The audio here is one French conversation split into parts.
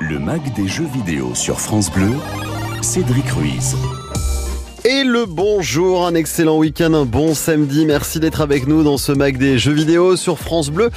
Le mag des jeux vidéo sur France Bleu, Cédric Ruiz. Et le bonjour, un excellent week-end, un bon samedi. Merci d'être avec nous dans ce mag des jeux vidéo sur France Bleu.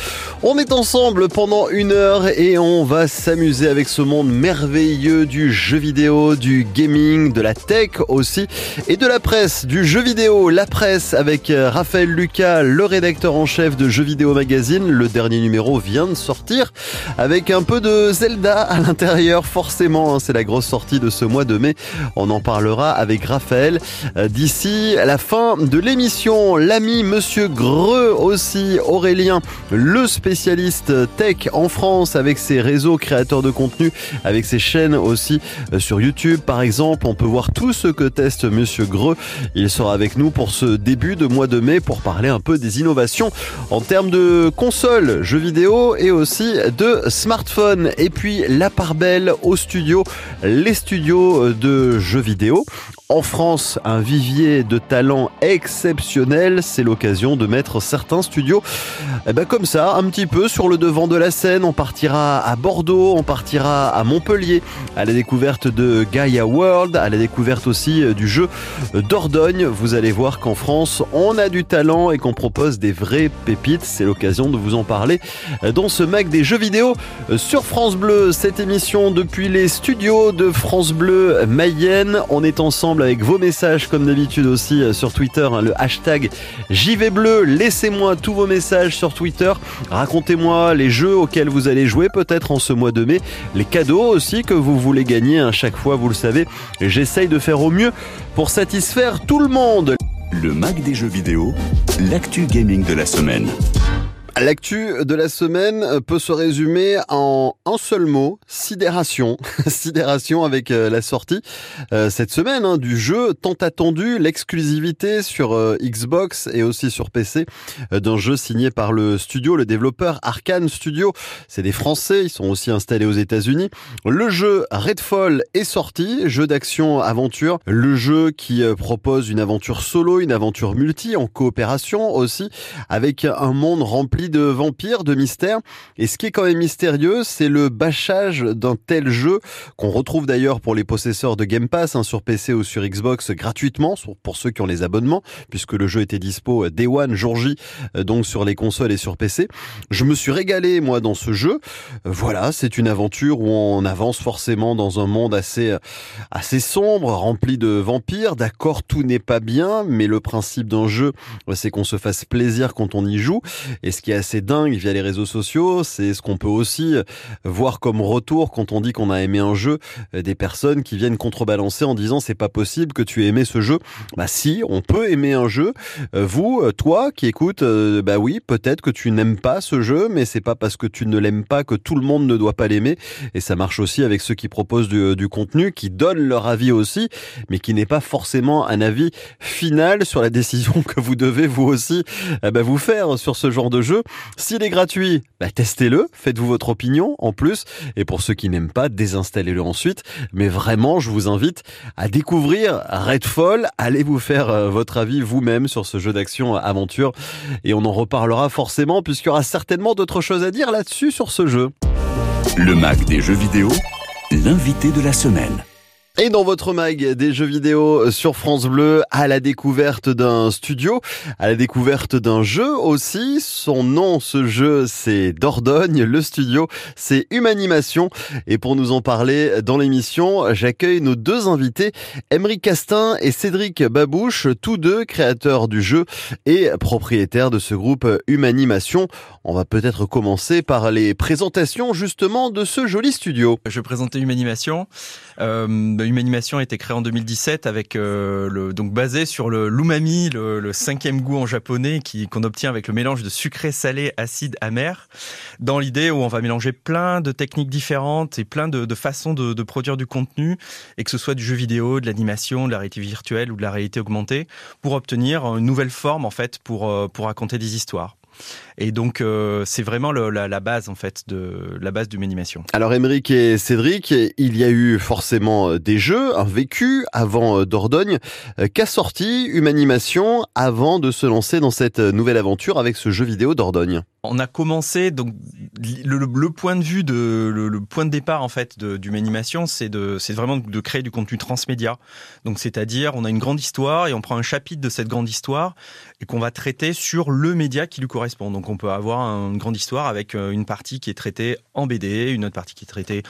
On est ensemble pendant une heure et on va s'amuser avec ce monde merveilleux du jeu vidéo, du gaming, de la tech aussi et de la presse, du jeu vidéo, la presse avec euh, Raphaël Lucas, le rédacteur en chef de Jeux Vidéo Magazine. Le dernier numéro vient de sortir avec un peu de Zelda à l'intérieur, forcément. Hein, c'est la grosse sortie de ce mois de mai. On en parlera avec Raphaël. Euh, d'ici la fin de l'émission. L'ami Monsieur Greux aussi, Aurélien, le spécialiste tech en France avec ses réseaux créateurs de contenu, avec ses chaînes aussi euh, sur YouTube par exemple. On peut voir tout ce que teste Monsieur Greux. Il sera avec nous pour ce début de mois de mai pour parler un peu des innovations en termes de consoles, jeux vidéo et aussi de smartphones. Et puis la part belle au studio, les studios de jeux vidéo. En France, un vivier de talents exceptionnel, c'est l'occasion de mettre certains studios eh ben comme ça, un petit peu sur le devant de la scène. On partira à Bordeaux, on partira à Montpellier, à la découverte de Gaia World, à la découverte aussi euh, du jeu Dordogne. Vous allez voir qu'en France, on a du talent et qu'on propose des vraies pépites. C'est l'occasion de vous en parler dans ce mag des jeux vidéo sur France Bleu. Cette émission depuis les studios de France Bleu Mayenne. On est ensemble avec vos messages comme d'habitude aussi euh, sur Twitter, hein, le hashtag JV Bleu. Laissez-moi tous vos messages sur Twitter. Racontez-moi les jeux auxquels vous allez jouer peut-être en ce mois de mai, les cadeaux aussi que vous voulez gagner à hein, chaque fois, vous le savez. J'essaye de faire au mieux pour satisfaire tout le monde. Le mag des jeux vidéo, l'actu gaming de la semaine. L'actu de la semaine peut se résumer en un seul mot, sidération. sidération avec euh, la sortie euh, cette semaine hein, du jeu tant attendu, l'exclusivité sur euh, Xbox et aussi sur PC d'un jeu signé par le studio, le développeur Arkane Studio. C'est des Français, ils sont aussi installés aux États-Unis. Le jeu Redfall est sorti, jeu d'action aventure, le jeu qui propose une aventure solo, une aventure multi en coopération aussi avec un monde rempli de vampires, de mystères. Et ce qui est quand même mystérieux, c'est le bâchage d'un tel jeu qu'on retrouve d'ailleurs pour les possesseurs de Game Pass hein, sur PC ou sur Xbox gratuitement pour ceux qui ont les abonnements, puisque le jeu était dispo Day One, jour J, euh, donc sur les consoles et sur PC. Je me suis régalé moi dans ce jeu. Voilà, c'est une aventure où on avance forcément dans un monde assez assez sombre, rempli de vampires. D'accord, tout n'est pas bien, mais le principe d'un jeu, c'est qu'on se fasse plaisir quand on y joue. Et ce qui assez dingue via les réseaux sociaux, c'est ce qu'on peut aussi voir comme retour quand on dit qu'on a aimé un jeu, euh, des personnes qui viennent contrebalancer en disant c'est pas possible que tu aies aimé ce jeu. Bah si, on peut aimer un jeu. Euh, vous, euh, toi qui écoutes, bah oui, peut-être que tu n'aimes pas ce jeu, mais c'est pas parce que tu ne l'aimes pas que tout le monde ne doit pas l'aimer. Et ça marche aussi avec ceux qui proposent du, du contenu, qui donnent leur avis aussi, mais qui n'est pas forcément un avis final sur la décision que vous devez vous aussi bah, vous faire sur ce genre de jeu. S'il est gratuit, bah, testez-le, faites-vous votre opinion en plus. Et pour ceux qui n'aiment pas, désinstallez-le ensuite. Mais vraiment, je vous invite à découvrir Redfall. Allez vous faire euh, votre avis vous-même sur ce jeu d'action aventure. Et on en reparlera forcément puisqu'il y aura certainement d'autres choses à dire là-dessus sur ce jeu. Le Mac des jeux vidéo, l'invité de la semaine. Et dans votre mag des jeux vidéo sur France Bleu, à la découverte d'un studio, à la découverte d'un jeu aussi. Son nom, ce jeu, c'est Dordogne. Le studio, c'est Humanimation. Et pour nous en parler dans l'émission, j'accueille nos deux invités, Emery Castin et Cédric Babouche, tous deux créateurs du jeu et propriétaires de ce groupe Humanimation. On va peut-être commencer par les présentations justement de ce joli studio. Je présenter Humanimation. Euh, Humanimation a été créée en 2017 avec euh, le donc basé sur le l'umami, le, cinquième goût en japonais qui qu'on obtient avec le mélange de sucré, salé, acide, amer. Dans l'idée où on va mélanger plein de techniques différentes et plein de, de façons de, de, produire du contenu et que ce soit du jeu vidéo, de l'animation, de la réalité virtuelle ou de la réalité augmentée pour obtenir une nouvelle forme en fait pour euh, pour raconter des histoires. Et donc euh, c'est vraiment le, la, la, base en fait de la base d'Humanimation. Alors Émeric et Cédric, il y a eu forcément des jeux, un vécu avant Dordogne. Qu'a sorti Humanimation avant de se lancer dans cette nouvelle aventure avec ce jeu vidéo Dordogne? On a commencé donc le, le, point de vue de le, point de départ en fait d'Humanimation, c'est vraiment de créer du contenu transmédia. Donc c'est-à-dire on a une grande histoire et on prend un chapitre de cette grande histoire et qu'on va traiter sur le média qui lui correspond. Donc on peut avoir une grande histoire avec euh, une partie qui est traitée en BD, une autre partie qui est traitée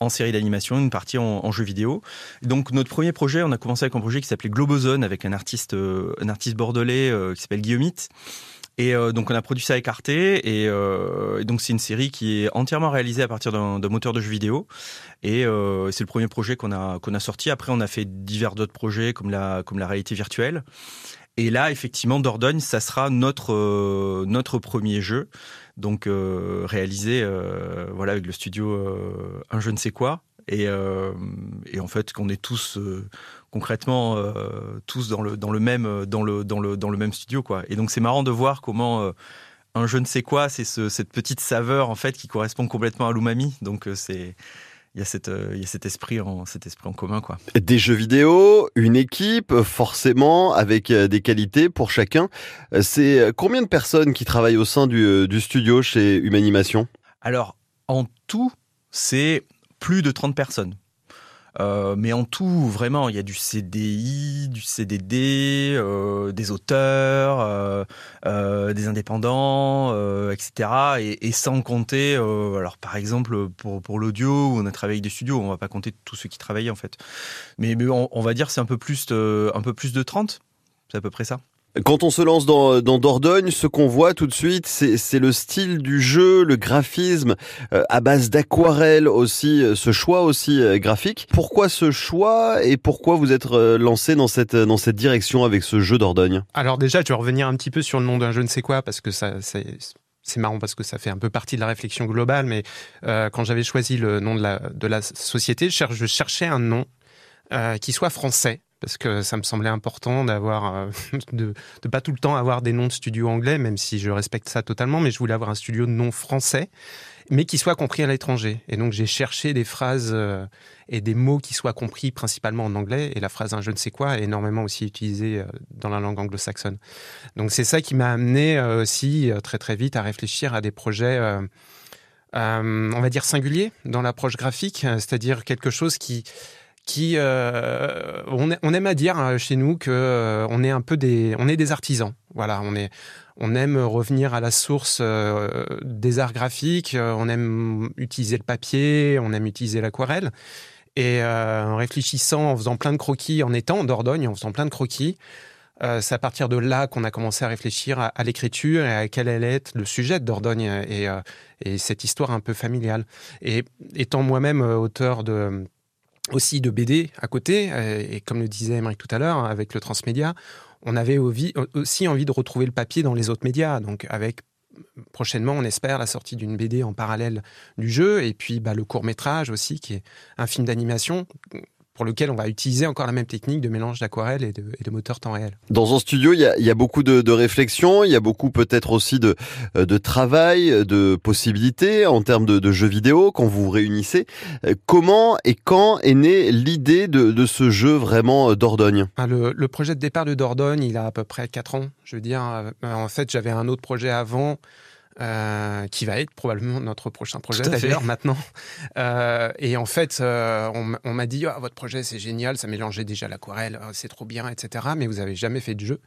en série d'animation, une partie en, jeu vidéo. Donc notre premier projet, on a commencé avec un projet qui s'appelait Globozone avec un artiste, euh, un artiste bordelais euh, qui s'appelle Guillaumite. Et donc on a produit ça avec Arte et, donc c'est une série qui est entièrement réalisée à partir d'un moteur de jeu vidéo et c'est le premier projet qu'on a qu'on a sorti. Après on a fait divers d'autres projets comme la comme la réalité virtuelle. Et là effectivement Dordogne ça sera notre euh, notre premier jeu donc euh, réalisé euh, voilà avec le studio un je ne sais quoi et, et en fait qu'on est tous concrètement tous dans le dans le même dans le dans le dans le même studio quoi. Et donc c'est marrant de voir comment un je ne sais quoi, c'est ce, cette petite saveur en fait qui correspond complètement à l'umami. Donc c'est il y a cette il y a cet esprit en cet esprit en commun quoi. Des jeux vidéo, une équipe forcément avec des qualités pour chacun. C'est combien de personnes qui travaillent au sein du, du studio chez Humanimation? Alors en tout, c'est plus de 30 personnes. Euh, mais en tout, vraiment, il y a du CDI, du CDD, euh, des auteurs, euh, des indépendants, etc. Et, sans compter, alors par exemple pour, pour l'audio, où on a travaillé des studios, on va pas compter tous ceux qui travaillaient en fait. Mais, mais on, on va dire c'est un peu plus de, un peu plus de 30, c'est à peu près ça. Quand on se lance dans, Dordogne, ce qu'on voit tout de suite, c'est le style du jeu, le graphisme euh, à base d'aquarelle aussi, ce choix aussi euh, graphique. Pourquoi ce choix et pourquoi vous êtes euh, lancé dans cette, dans cette direction avec ce jeu Dordogne? Alors déjà, je vais revenir un petit peu sur le nom d'un je ne sais quoi parce que ça, c'est c'est marrant parce que ça fait un peu partie de la réflexion globale, mais euh, quand j'avais choisi le nom de la, de la société, je, cherchais un nom euh, qui soit français parce que ça me semblait important d'avoir euh, de, de pas tout le temps avoir des noms de studios anglais, même si je respecte ça totalement, mais je voulais avoir un studio de nom français, mais qui soit compris à l'étranger. Et donc j'ai cherché des phrases euh, et des mots qui soient compris principalement en anglais. Et la phrase un je ne sais quoi est énormément aussi utilisée euh, dans la langue anglo-saxonne. Donc c'est ça qui m'a amené aussi très très vite à réfléchir à des projets. On va dire singuliers dans l'approche graphique, c'est-à-dire quelque chose qui qui euh, on, aime à dire euh, chez nous que euh, on est un peu des on est des artisans voilà on est on aime revenir à la source euh, des arts graphiques euh, on aime utiliser le papier on aime utiliser l'aquarelle et euh, en réfléchissant en faisant plein de croquis en étant en Dordogne en faisant plein de croquis c'est à partir de là qu'on a commencé à réfléchir à, l'écriture et à quel allait être le sujet de Dordogne et, et cette histoire un peu familiale. Et étant moi-même auteur de aussi de BD à côté, et comme le disait Émeric tout à l'heure, avec le transmédia, on avait aussi envie de retrouver le papier dans les autres médias, donc avec prochainement, on espère, la sortie d'une BD en parallèle du jeu, et puis bah, le court métrage aussi, qui est un film d'animation pour lequel on va utiliser encore la même technique de mélange d'aquarelle et de, et de moteur temps réel. Dans un studio, il y a, il y a beaucoup de, de réflexion, il y a beaucoup peut-être aussi de, de travail, de possibilités en termes de, de jeux vidéo quand vous vous réunissez. Comment et quand est née l'idée de, de ce jeu vraiment Dordogne? Ah, le, le projet de départ de Dordogne, il a à peu près 4 ans. Je veux dire, en fait, j'avais un autre projet avant euh, qui va être probablement notre prochain projet d'ailleurs maintenant. Euh, et en fait, euh, on, on m'a dit oh, votre projet c'est génial, ça mélangeait déjà l'aquarelle, c'est trop bien, etc. Mais vous avez jamais fait de jeu.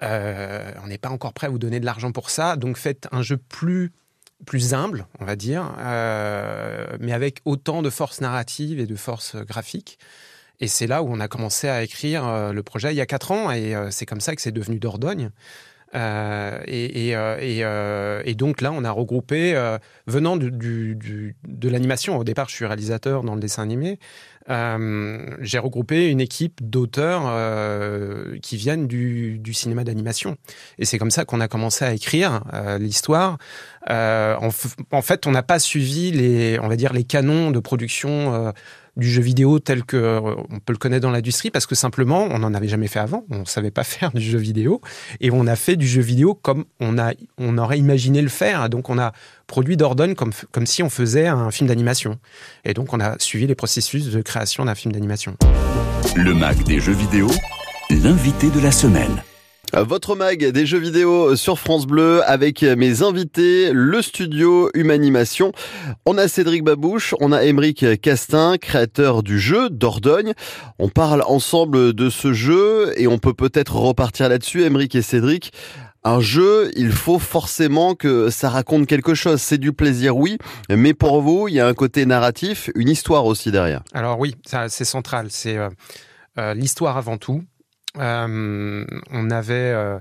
On n'est pas encore prêt à vous donner de l'argent pour ça, donc faites un jeu plus plus humble, on va dire, mais avec autant de force narrative et de force graphique. Et c'est là où on a commencé à écrire le projet il y a quatre ans, et c'est comme ça que c'est devenu Dordogne. Euh, et, et, euh, et, euh, et, donc là, on a regroupé, euh, venant du, du, du, de l'animation, au départ je suis réalisateur dans le dessin animé, euh, j'ai regroupé une équipe d'auteurs euh, qui viennent du, cinéma d'animation. Et c'est comme ça qu'on a commencé à écrire l'histoire. En, en, fait, on n'a pas suivi les, on va dire, les canons de production du jeu vidéo tel que euh, on peut le connaître dans l'industrie parce que simplement on n'en avait jamais fait avant, on savait pas faire du jeu vidéo et on a fait du jeu vidéo comme on a on aurait imaginé le faire. Donc on a produit Dordogne comme comme si on faisait un film d'animation. Et donc on a suivi les processus de création d'un film d'animation. Le Mac des jeux vidéo, l'invité de la semaine. Votre mag des jeux vidéo sur France Bleu avec mes invités, le studio Humanimation. On a Cédric Babouche, on a Émeric Castin, créateur du jeu Dordogne. On parle ensemble de ce jeu et on peut peut-être repartir là-dessus, Émeric et Cédric. Un jeu, il faut forcément que ça raconte quelque chose. C'est du plaisir, oui, mais pour vous, il y a un côté narratif, une histoire aussi derrière. Alors oui, c'est central, c'est euh, euh, l'histoire avant tout. Euh, on avait euh,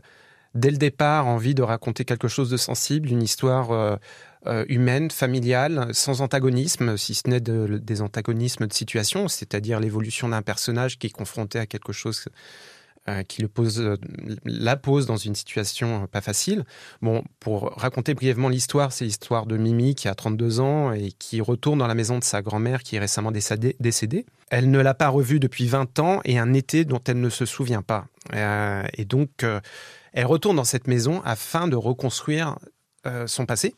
dès le départ envie de raconter quelque chose de sensible, une histoire euh, humaine, familiale, sans antagonisme, si ce n'est des antagonismes de situation, c'est-à-dire l'évolution d'un personnage qui est confronté à quelque chose qui le pose, la pose dans une situation pas facile. Bon, pour raconter brièvement l'histoire, c'est l'histoire de Mimi qui a 32 ans et qui retourne dans la maison de sa grand-mère qui est récemment décédée. Elle ne l'a pas revue depuis 20 ans et un été dont elle ne se souvient pas. Euh, et donc, euh, elle retourne dans cette maison afin de reconstruire euh, son passé.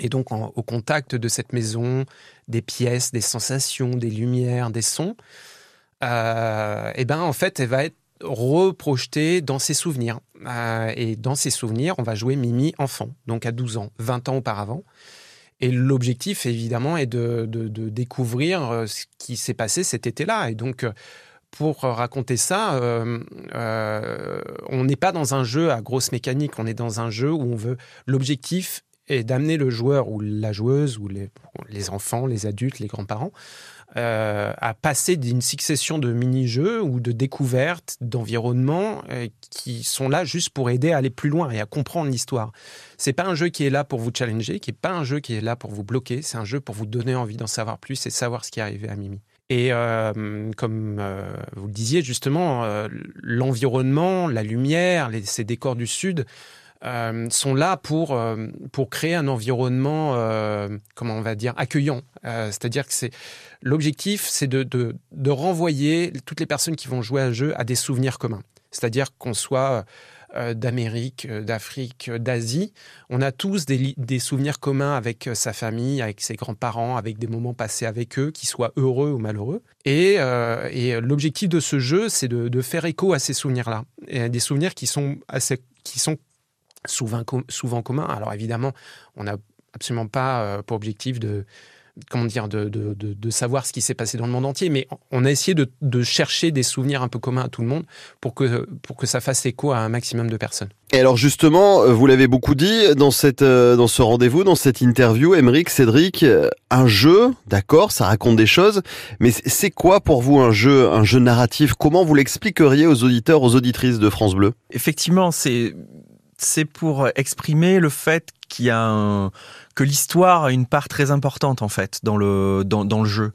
Et donc, au contact de cette maison, des pièces, des sensations, des lumières, des sons, et ben en fait, elle va être reprojetée dans ses souvenirs. et dans ses souvenirs, on va jouer Mimi enfant, donc à 12 ans, 20 ans auparavant. Et l'objectif, évidemment, est de, découvrir euh, ce qui s'est passé cet été-là. Et donc, euh, pour raconter ça, euh, on n'est pas dans un jeu à grosse mécanique, on est dans un jeu où on veut. L'objectif est d'amener le joueur ou la joueuse ou les enfants, les adultes, les grands-parents euh, à passer d'une succession de mini-jeux ou de découvertes, d'environnements euh, qui sont là juste pour aider à aller plus loin et à comprendre l'histoire. C'est pas un jeu qui est là pour vous challenger, qui est pas un jeu qui est là pour vous bloquer, c'est un jeu pour vous donner envie d'en savoir plus et savoir ce qui est arrivé à Mimi. Et euh, comme vous le disiez justement, l'environnement, la lumière, ces décors du Sud, euh, sont là pour, euh, pour créer un environnement, euh, comment on va dire, accueillant. C'est-à-dire que l'objectif, c'est de, de, de, renvoyer toutes les personnes qui vont jouer à un jeu à des souvenirs communs. C'est-à-dire qu'on soit d'Amérique, d'Afrique, d'Asie, on a tous des, des, souvenirs communs avec sa famille, avec ses grands-parents, avec des moments passés avec eux, qu'ils soient heureux ou malheureux. Et, et l'objectif de ce jeu, c'est de, de, faire écho à ces souvenirs-là, et des souvenirs qui sont assez, qui sont souvent, souvent commun. Alors évidemment, on n'a absolument pas euh, pour objectif de comment dire de, de, de, savoir ce qui s'est passé dans le monde entier, mais on a essayé de, de, chercher des souvenirs un peu communs à tout le monde pour que pour que ça fasse écho à un maximum de personnes. Et alors justement, euh, vous l'avez beaucoup dit dans cette euh, dans ce rendez-vous, dans cette interview, Émeric, Cédric, un jeu, d'accord, ça raconte des choses, mais c'est quoi pour vous un jeu, un jeu narratif? Comment vous l'expliqueriez aux auditeurs, aux auditrices de France Bleu? Effectivement, c'est c'est pour exprimer le fait qu'il y a que l'histoire a une part très importante en fait dans le dans le jeu.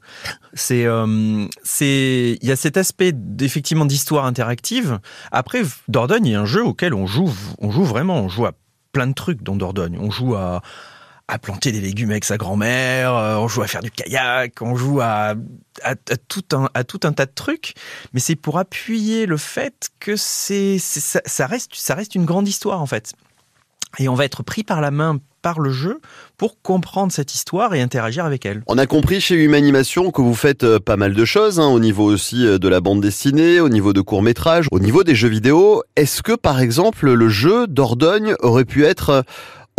C'est euh, c'est il y a cet aspect effectivement d'histoire interactive. Après Dordogne, il y a un jeu auquel on joue on joue vraiment, on joue à plein de trucs dans Dordogne. On joue à à planter des légumes avec sa grand-mère, euh, on joue à faire du kayak, on joue à, à, tout, un, à tout un tas de trucs, mais c'est pour appuyer le fait que c'est, ça, reste, ça reste une grande histoire en fait. Et on va être pris par la main par le jeu pour comprendre cette histoire et interagir avec elle. On a compris chez Humanimation que vous faites euh, pas mal de choses, hein, au niveau aussi euh, de la bande dessinée, au niveau de court métrage, au niveau des jeux vidéo. Est-ce que par exemple le jeu d'Ordogne aurait pu être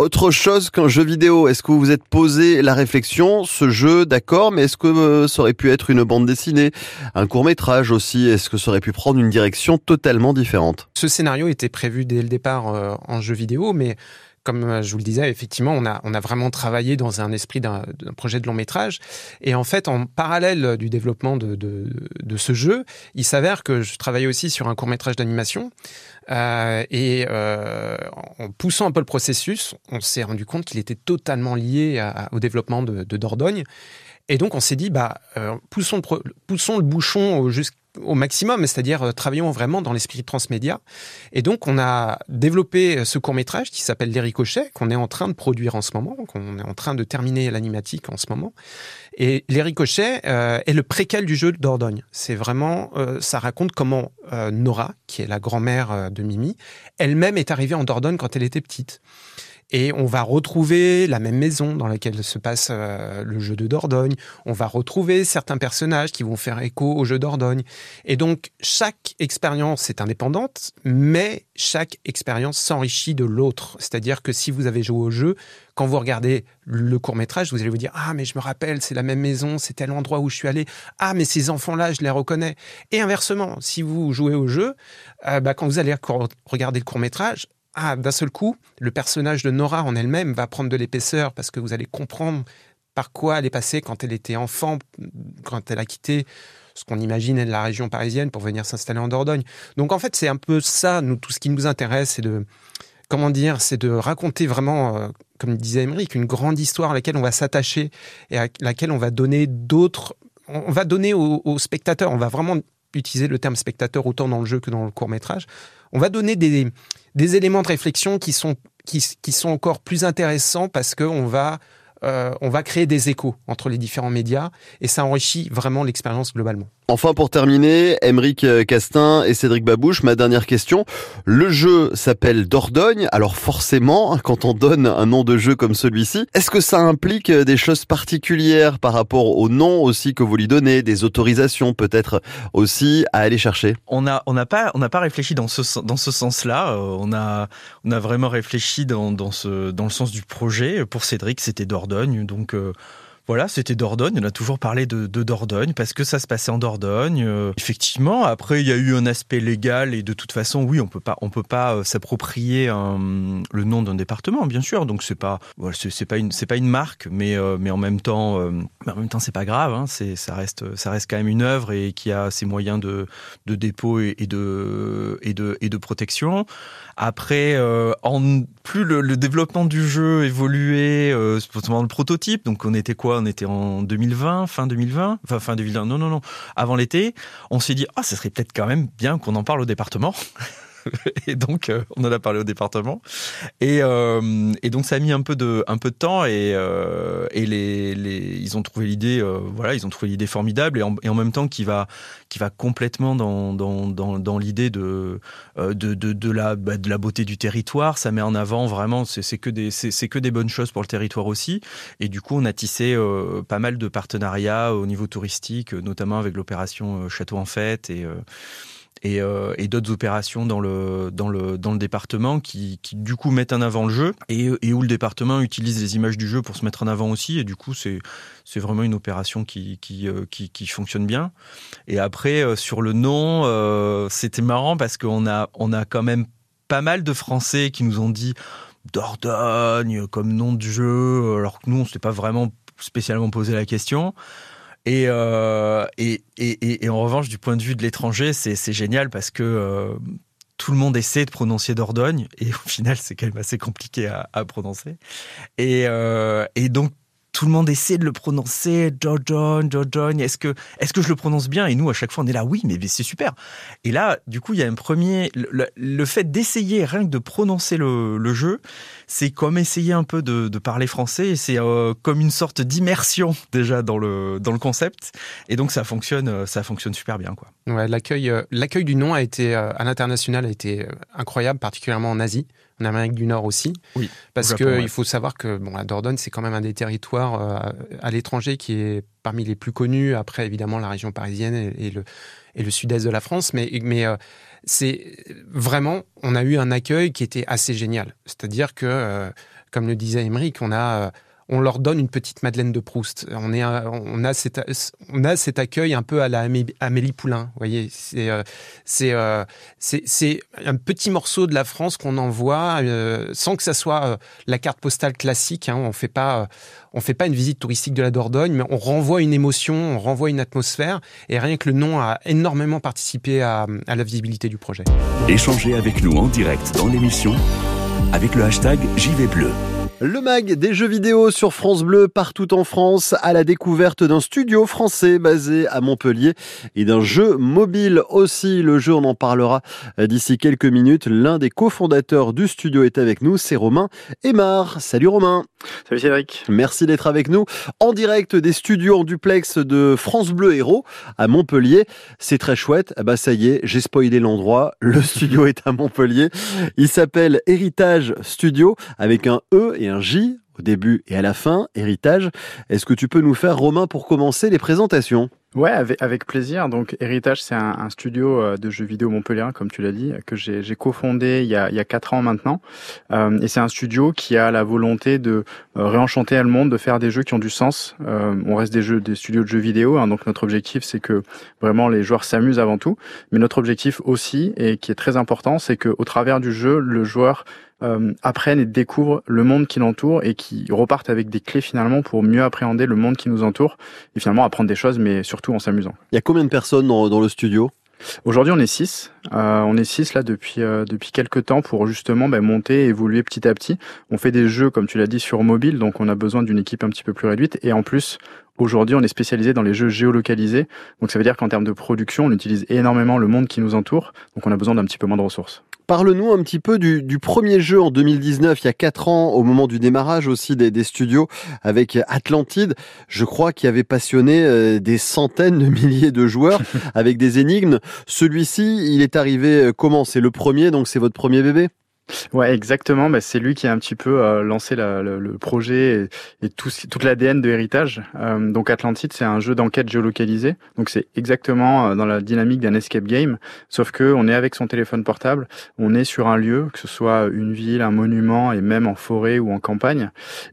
autre chose qu'un jeu vidéo. Est-ce que vous vous êtes posé la réflexion, ce jeu, d'accord, mais est-ce que euh, ça aurait pu être une bande dessinée, un court métrage aussi Est-ce que ça aurait pu prendre une direction totalement différente? Ce scénario était prévu dès le départ euh, en jeu vidéo, mais comme euh, je vous le disais, effectivement, on a, on a vraiment travaillé dans un esprit d'un projet de long métrage. Et en fait, en parallèle du développement de, de, ce jeu, il s'avère que je travaillais aussi sur un court métrage d'animation. Euh, et euh, en poussant un peu le processus, on s'est rendu compte qu'il était totalement lié au développement de, Dordogne. Et donc on s'est dit, bah, poussons, le, poussons le bouchon au maximum, c'est-à-dire euh, travaillons vraiment dans l'esprit transmédia. Et donc, on a développé ce court métrage qui s'appelle Les Ricochets, qu'on est en train de produire en ce moment, qu'on est en train de terminer l'animatique en ce moment. Et Les Ricochets euh, est le préquel du jeu de Dordogne. C'est vraiment, euh, ça raconte comment Nora, qui est la grand-mère de Mimi, elle-même est arrivée en Dordogne quand elle était petite. Et on va retrouver la même maison dans laquelle se passe euh, le jeu de Dordogne. On va retrouver certains personnages qui vont faire écho au jeu Dordogne. Et donc, chaque expérience est indépendante, mais chaque expérience s'enrichit de l'autre. C'est-à-dire que si vous avez joué au jeu, quand vous regardez le court métrage, vous allez vous dire ah mais je me rappelle, c'est la même maison, c'est tel endroit où je suis allé. Ah mais ces enfants-là, je les reconnais. Et inversement, si vous jouez au jeu, euh, bah, quand vous allez regarder le court métrage, ah, d'un seul coup, le personnage de Nora en elle-même va prendre de l'épaisseur parce que vous allez comprendre par quoi elle est passée quand elle était enfant, quand elle a quitté ce qu'on imagine être la région parisienne pour venir s'installer en Dordogne. Donc en fait, c'est un peu ça, nous, tout ce qui nous intéresse, c'est de, comment dire, c'est de raconter vraiment, euh, comme disait Émeric, une grande histoire à laquelle on va s'attacher et à laquelle on va donner d'autres, on va donner aux spectateurs, on va vraiment utiliser le terme spectateur autant dans le jeu que dans le court métrage, on va donner des, éléments de réflexion qui sont encore plus intéressants parce qu'on va euh, on va créer des échos entre les différents médias et ça enrichit vraiment l'expérience globalement. Enfin, pour terminer, Émeric euh, Castin et Cédric Babouche, ma dernière question. Le jeu s'appelle Dordogne, alors forcément, quand on donne un nom de jeu comme celui-ci, est-ce que ça implique euh, des choses particulières par rapport au nom aussi que vous lui donnez, des autorisations peut-être aussi à aller chercher? On n'a on pas on n'a pas réfléchi dans ce dans ce sens-là. On a on a vraiment réfléchi dans dans ce dans le sens du projet. Pour Cédric, c'était Dordogne, donc. Voilà, c'était Dordogne. On a toujours parlé de, Dordogne parce que ça se passait en Dordogne. Euh, effectivement, après il y a eu un aspect légal et de toute façon, oui, on peut pas, peut pas euh, s'approprier le nom d'un département, bien sûr. Donc c'est pas, pas une, pas une marque, mais euh, mais en même temps, en même temps, c'est pas grave. Hein, ça reste, ça reste quand même une œuvre et qui a ses moyens de, de dépôt et, de et de et de protection. Après, en plus le, développement du jeu évoluait, euh, le prototype. Donc on était quoi? On était en 2020, fin 2020, enfin fin 2020, non, non, non, avant l'été, on s'est dit, ah, ça serait peut-être quand même bien qu'on en parle au département. et donc euh, on en a parlé au département. Et, euh, et, donc ça a mis un peu de un peu de temps et, euh, et les, les, ils ont trouvé l'idée voilà ils ont trouvé l'idée formidable et en, même temps qui va qui va complètement dans dans, dans, dans l'idée de, de, de de la bah, de la beauté du territoire. Ça met en avant vraiment c'est que des c'est que des bonnes choses pour le territoire aussi. Et du coup on a tissé pas mal de partenariats au niveau touristique notamment avec l'opération Château en fête et et, euh, et d'autres opérations dans le, dans le, dans le département qui, qui, du coup mettent en avant le jeu et, où le département utilise les images du jeu pour se mettre en avant aussi. Et du coup c'est vraiment une opération qui euh, qui, qui fonctionne bien. Et après euh, sur le nom c'était marrant parce qu'on a on a quand même pas mal de Français qui nous ont dit Dordogne comme nom de jeu alors que nous on s'était pas vraiment spécialement posé la question euh, et, et, et, en revanche, du point de vue de l'étranger, c'est génial parce que euh, tout le monde essaie de prononcer Dordogne et au final, c'est quand même assez compliqué à, à prononcer. Et, euh, et donc, tout le monde essaie de le prononcer, Jojon, Jojon, est-ce que, est-ce que je le prononce bien? Et nous, à chaque fois, on est là, oui, mais, c'est super. Et là, du coup, il y a un premier, le, fait d'essayer rien que de prononcer le, jeu, c'est comme essayer un peu de, parler français, c'est euh, comme une sorte d'immersion déjà dans le, dans le concept. Et donc, ça fonctionne, euh, ça fonctionne super bien, quoi. Ouais, l'accueil, euh, l'accueil du nom a été, à l'international, a été incroyable, particulièrement en Asie en Amérique du Nord aussi. Oui. Parce qu'il faut savoir que bon, la Dordogne, c'est quand même un des territoires euh, à l'étranger qui est parmi les plus connus, après évidemment la région parisienne et, le, et le sud-est de la France. Mais, mais euh, c'est vraiment, on a eu un accueil qui était assez génial. C'est-à-dire que, euh, comme le disait Émeric, on a on leur donne une petite Madeleine de Proust. On, est, on, a, cet, on a cet accueil un peu à la Amélie Poulain. Vous voyez, c'est euh, euh, c'est c'est un petit morceau de la France qu'on envoie euh, sans que ça soit la carte postale classique. Hein. On fait pas on fait pas une visite touristique de la Dordogne, mais on renvoie une émotion, on renvoie une atmosphère. Et rien que le nom a énormément participé à, à la visibilité du projet. Échangez avec nous en direct dans l'émission avec le hashtag JV Bleu. Le mag des jeux vidéo sur France Bleu partout en France à la découverte d'un studio français basé à Montpellier et d'un jeu mobile aussi. Le jeu, on en parlera d'ici quelques minutes. L'un des cofondateurs du studio est avec nous, c'est Romain Aymar. Salut Romain. Salut Cédric. Merci d'être avec nous en direct des studios en duplex de France Bleu Héros à Montpellier. C'est très chouette. Bah ça y est, j'ai spoilé l'endroit. Le studio est à Montpellier. Il s'appelle Héritage Studio avec un E et un Au début et à la fin, héritage. Est-ce que tu peux nous faire, Romain, pour commencer les présentations? Ouais, avec, avec, plaisir. Donc, Héritage, c'est un, un, studio euh, de jeux vidéo montpellier, comme tu l'as dit, que j'ai cofondé il y a, il y a quatre ans maintenant. Euh, et c'est un studio qui a la volonté de euh, réenchanter le monde, de faire des jeux qui ont du sens. Euh, on reste des jeux, des studios de jeux vidéo, hein, donc notre objectif, c'est que vraiment les joueurs s'amusent avant tout. Mais notre objectif aussi, et qui est très important, c'est que au travers du jeu, le joueur euh, et découvrent le monde qui l'entoure et qui repartent avec des clés finalement pour mieux appréhender le monde qui nous entoure et finalement apprendre des choses, mais surtout en s'amusant. Il y a combien de personnes dans, dans le studio? Aujourd'hui, on est six. Euh, on est six là depuis euh, depuis quelques temps pour justement bah, monter, et évoluer petit à petit. On fait des jeux, comme tu l'as dit, sur mobile, donc on a besoin d'une équipe un petit peu plus réduite. Et en plus, aujourd'hui, on est spécialisé dans les jeux géolocalisés. Donc ça veut dire qu'en termes de production, on utilise énormément le monde qui nous entoure. Donc on a besoin d'un petit peu moins de ressources. Parle-nous un petit peu du, du, premier jeu en 2019, il y a quatre ans, au moment du démarrage aussi des, des studios avec Atlantide. Je crois qu'il avait passionné euh, des centaines de milliers de joueurs avec des énigmes. Celui-ci, il est arrivé euh, comment? C'est le premier, donc c'est votre premier bébé? Ouais, exactement. Bah, c'est lui qui a un petit peu euh, lancé la, le, le, projet et, et tout, toute l'ADN de Héritage. Euh, donc Atlantide, c'est un jeu d'enquête géolocalisé. Donc c'est exactement euh, dans la dynamique d'un escape game, sauf que on est avec son téléphone portable, on est sur un lieu, que ce soit une ville, un monument, et même en forêt ou en campagne,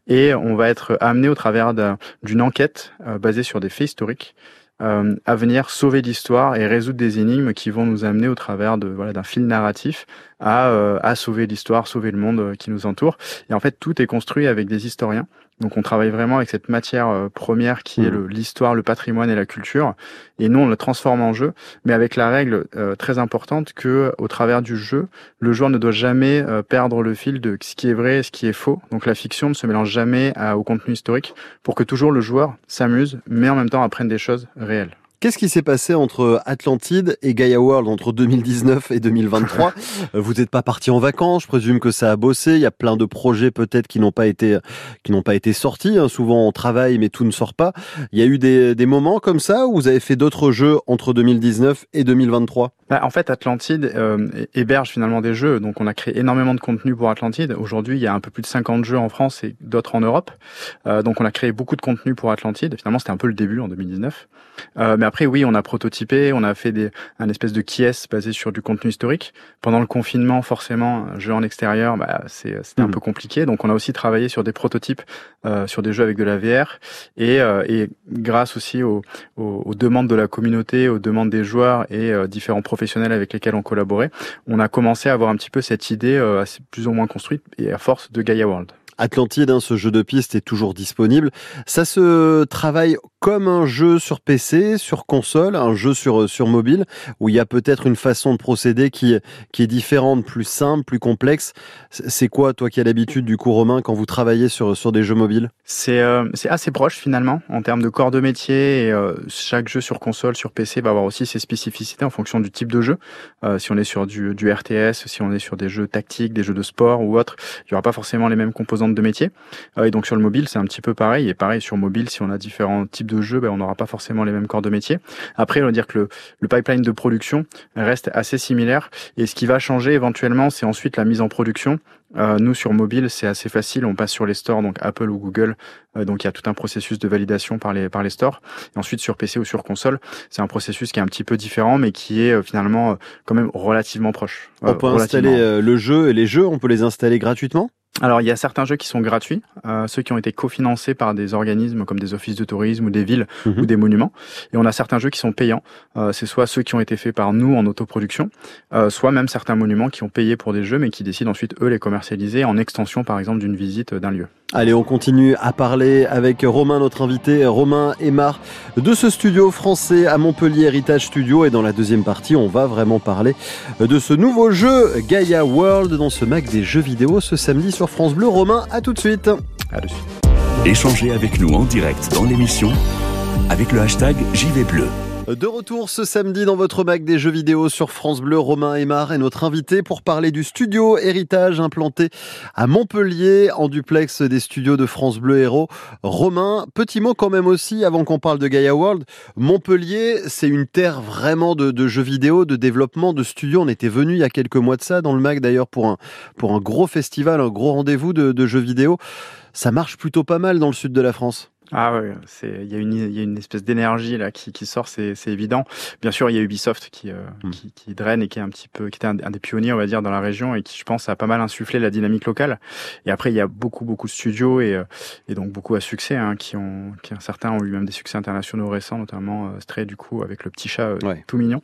et on va être amené au travers d'une enquête euh, basée sur des faits historiques euh, à venir sauver l'histoire et résoudre des énigmes qui vont nous amener au travers de voilà d'un fil narratif à, euh, à sauver l'histoire, sauver le monde euh, qui nous entoure. Et en fait, tout est construit avec des historiens. Donc on travaille vraiment avec cette matière euh, première qui est mmh. l'histoire, le, le, patrimoine et la culture. Et nous, on le transforme en jeu, mais avec la règle euh, très importante que au travers du jeu, le joueur ne doit jamais euh, perdre le fil de ce qui est vrai et ce qui est faux. Donc la fiction ne se mélange jamais à, au contenu historique pour que toujours le joueur s'amuse, mais en même temps apprenne des choses réelles. Qu'est-ce qui s'est passé entre Atlantide et Gaia World entre 2019 et 2023 Vous n'êtes pas parti en vacances, je présume que ça a bossé. Il y a plein de projets peut-être qui n'ont pas été qui n'ont pas été sortis. Hein. Souvent on travaille mais tout ne sort pas. Il y a eu des, des moments comme ça où vous avez fait d'autres jeux entre 2019 et 2023 bah, En fait, Atlantide euh, héberge finalement des jeux. Donc on a créé énormément de contenu pour Atlantide. Aujourd'hui, il y a un peu plus de 50 jeux en France et d'autres en Europe. Euh, donc on a créé beaucoup de contenu pour Atlantide. Finalement, c'était un peu le début en 2019. Euh, mais après, oui, on a prototypé, on a fait des, un espèce de qui basé sur du contenu historique. Pendant le confinement, forcément, un jeu en extérieur, bah, c'était mmh. un peu compliqué. Donc, on a aussi travaillé sur des prototypes, euh, sur des jeux avec de la VR. Et, euh, et grâce aussi aux, aux, aux, demandes de la communauté, aux demandes des joueurs et euh, différents professionnels avec lesquels on collaborait, on a commencé à avoir un petit peu cette idée euh, assez plus ou moins construite et à force de Gaia World. Atlantide, hein, ce jeu de piste est toujours disponible. Ça se travaille comme un jeu sur PC, sur console, un jeu sur, sur mobile, où il y a peut-être une façon de procéder qui, qui est différente, plus simple, plus complexe. C'est quoi, toi qui as l'habitude du coup, Romain, quand vous travaillez sur, sur des jeux mobiles? C'est euh, assez proche finalement, en termes de corps de métier. Et, euh, chaque jeu sur console, sur PC va avoir aussi ses spécificités en fonction du type de jeu. Euh, si on est sur du, du RTS, si on est sur des jeux tactiques, des jeux de sport ou autre, il n'y aura pas forcément les mêmes composantes de métier. Euh, et donc sur le mobile, c'est un petit peu pareil. Et pareil, sur mobile, si on a différents types de jeux, ben, on n'aura pas forcément les mêmes corps de métier. Après, on va dire que le, le, pipeline de production reste assez similaire. Et ce qui va changer éventuellement, c'est ensuite la mise en production. Euh, nous, sur mobile, c'est assez facile. On passe sur les stores, donc Apple ou Google. Euh, donc, il y a tout un processus de validation par les, par les stores. Et ensuite, sur PC ou sur console, c'est un processus qui est un petit peu différent, mais qui est euh, finalement euh, quand même relativement proche. On peut installer le jeu et les jeux, on peut les installer gratuitement? Alors, il y a certains jeux qui sont gratuits, euh, ceux qui ont été cofinancés par des organismes comme des offices de tourisme ou des villes mmh. ou des monuments. Et on a certains jeux qui sont payants. Euh, c'est soit ceux qui ont été faits par nous en autoproduction, euh, soit même certains monuments qui ont payé pour des jeux mais qui décident ensuite, eux, les commercialiser en extension, par exemple, d'une visite d'un lieu. Allez, on continue à parler avec Romain, notre invité, Romain Aymar, de ce studio français à Montpellier Héritage Studio. Et dans la deuxième partie, on va vraiment parler de ce nouveau jeu Gaia World dans ce Mac des jeux vidéo ce samedi sur France Bleu. Romain, à tout de suite. À de suite. Échangez avec nous en direct dans l'émission avec le hashtag JVBleu. De retour ce samedi dans votre Mac des jeux vidéo sur France Bleu, Romain Aymar est notre invité pour parler du studio Héritage implanté à Montpellier en duplex des studios de France Bleu Héros. Romain, petit mot quand même aussi avant qu'on parle de Gaia World. Montpellier, c'est une terre vraiment de, jeux vidéo, de développement, de studios. On était venu il y a quelques mois de ça dans le Mac d'ailleurs pour un, pour gros festival, un gros rendez-vous de, de jeux vidéo. Ça marche plutôt pas mal dans le sud de la France. Ah ouais, c'est il y a une il y a une espèce d'énergie là qui, qui sort, c'est évident. Bien sûr, il y a Ubisoft qui, euh, hmm. qui, qui draine et qui est un petit peu qui était un, des pionniers on va dire dans la région et qui je pense a pas mal insufflé la dynamique locale. Et après il y a beaucoup beaucoup de studios et euh, et donc beaucoup à succès hein, qui ont qui certains ont eu même des succès internationaux récents notamment euh, Stray du coup avec le petit chat euh, tout mignon.